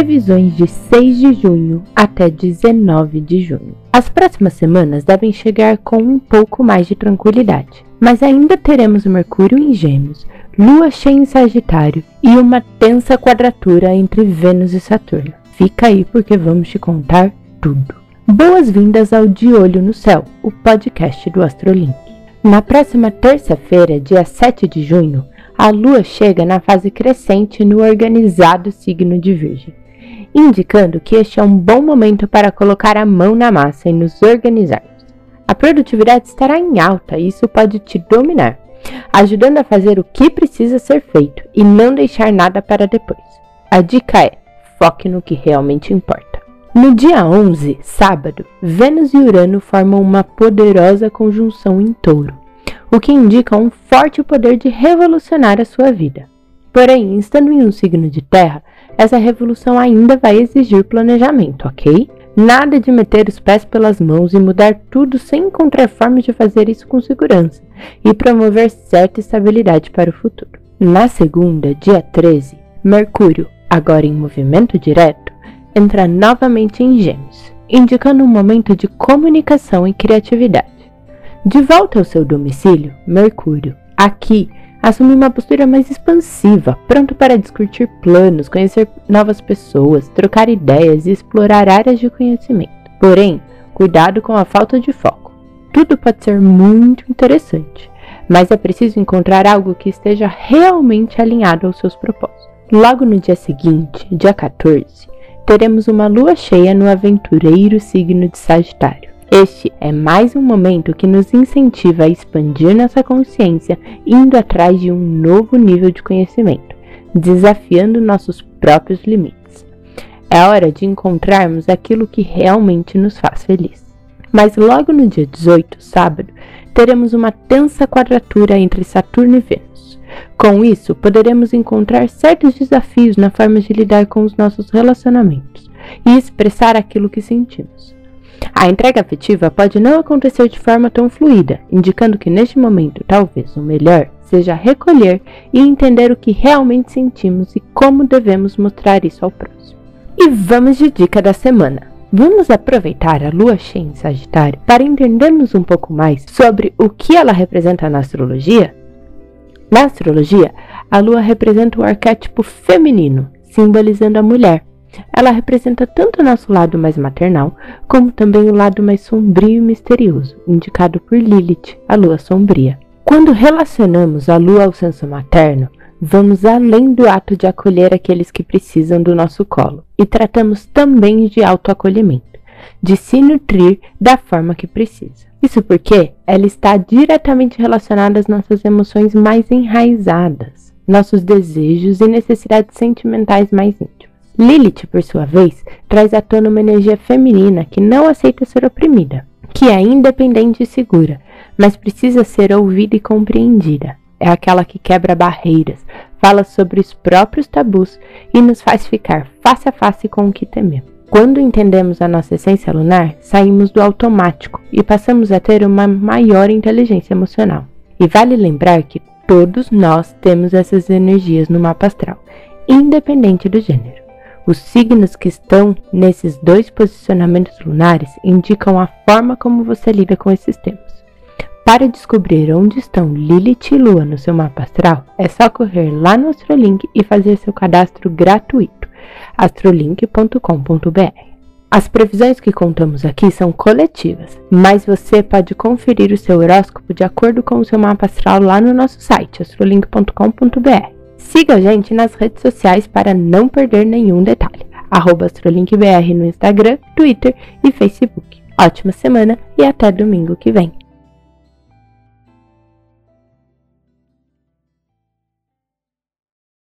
previsões de 6 de junho até 19 de junho. As próximas semanas devem chegar com um pouco mais de tranquilidade, mas ainda teremos Mercúrio em Gêmeos, Lua cheia em Sagitário e uma tensa quadratura entre Vênus e Saturno. Fica aí porque vamos te contar tudo. Boas-vindas ao De Olho no Céu, o podcast do Astrolink. Na próxima terça-feira, dia 7 de junho, a Lua chega na fase crescente no organizado signo de Virgem, indicando que este é um bom momento para colocar a mão na massa e nos organizarmos. A produtividade estará em alta e isso pode te dominar, ajudando a fazer o que precisa ser feito e não deixar nada para depois. A dica é: foque no que realmente importa. No dia 11, sábado, Vênus e Urano formam uma poderosa conjunção em touro, o que indica um forte poder de revolucionar a sua vida. Porém, estando em um signo de terra, essa revolução ainda vai exigir planejamento, ok? Nada de meter os pés pelas mãos e mudar tudo sem encontrar formas de fazer isso com segurança e promover certa estabilidade para o futuro. Na segunda, dia 13, Mercúrio, agora em movimento direto, entra novamente em Gêmeos, indicando um momento de comunicação e criatividade. De volta ao seu domicílio, Mercúrio, aqui, assume uma postura mais expansiva, pronto para discutir planos, conhecer novas pessoas, trocar ideias e explorar áreas de conhecimento. Porém, cuidado com a falta de foco. Tudo pode ser muito interessante, mas é preciso encontrar algo que esteja realmente alinhado aos seus propósitos. Logo no dia seguinte, dia 14, teremos uma lua cheia no aventureiro signo de Sagitário. Este é mais um momento que nos incentiva a expandir nossa consciência, indo atrás de um novo nível de conhecimento, desafiando nossos próprios limites. É hora de encontrarmos aquilo que realmente nos faz feliz. Mas logo no dia 18, sábado, teremos uma tensa quadratura entre Saturno e Vênus. Com isso, poderemos encontrar certos desafios na forma de lidar com os nossos relacionamentos e expressar aquilo que sentimos. A entrega afetiva pode não acontecer de forma tão fluida, indicando que neste momento talvez o melhor seja recolher e entender o que realmente sentimos e como devemos mostrar isso ao próximo. E vamos de dica da semana. Vamos aproveitar a lua cheia em Sagitário para entendermos um pouco mais sobre o que ela representa na astrologia? Na astrologia, a lua representa o arquétipo feminino, simbolizando a mulher. Ela representa tanto o nosso lado mais maternal, como também o lado mais sombrio e misterioso, indicado por Lilith, a lua sombria. Quando relacionamos a lua ao senso materno, vamos além do ato de acolher aqueles que precisam do nosso colo e tratamos também de autoacolhimento, de se nutrir da forma que precisa. Isso porque ela está diretamente relacionada às nossas emoções mais enraizadas, nossos desejos e necessidades sentimentais mais íntimas. Lilith, por sua vez, traz à tona uma energia feminina que não aceita ser oprimida, que é independente e segura, mas precisa ser ouvida e compreendida. É aquela que quebra barreiras, fala sobre os próprios tabus e nos faz ficar face a face com o que tememos. Quando entendemos a nossa essência lunar, saímos do automático e passamos a ter uma maior inteligência emocional. E vale lembrar que todos nós temos essas energias no mapa astral, independente do gênero. Os signos que estão nesses dois posicionamentos lunares indicam a forma como você lida com esses temas. Para descobrir onde estão Lilith e Lua no seu mapa astral, é só correr lá no Astrolink e fazer seu cadastro gratuito astrolink.com.br. As previsões que contamos aqui são coletivas, mas você pode conferir o seu horóscopo de acordo com o seu mapa astral lá no nosso site astrolink.com.br. Siga a gente nas redes sociais para não perder nenhum detalhe. AstroLinkBR no Instagram, Twitter e Facebook. Ótima semana e até domingo que vem.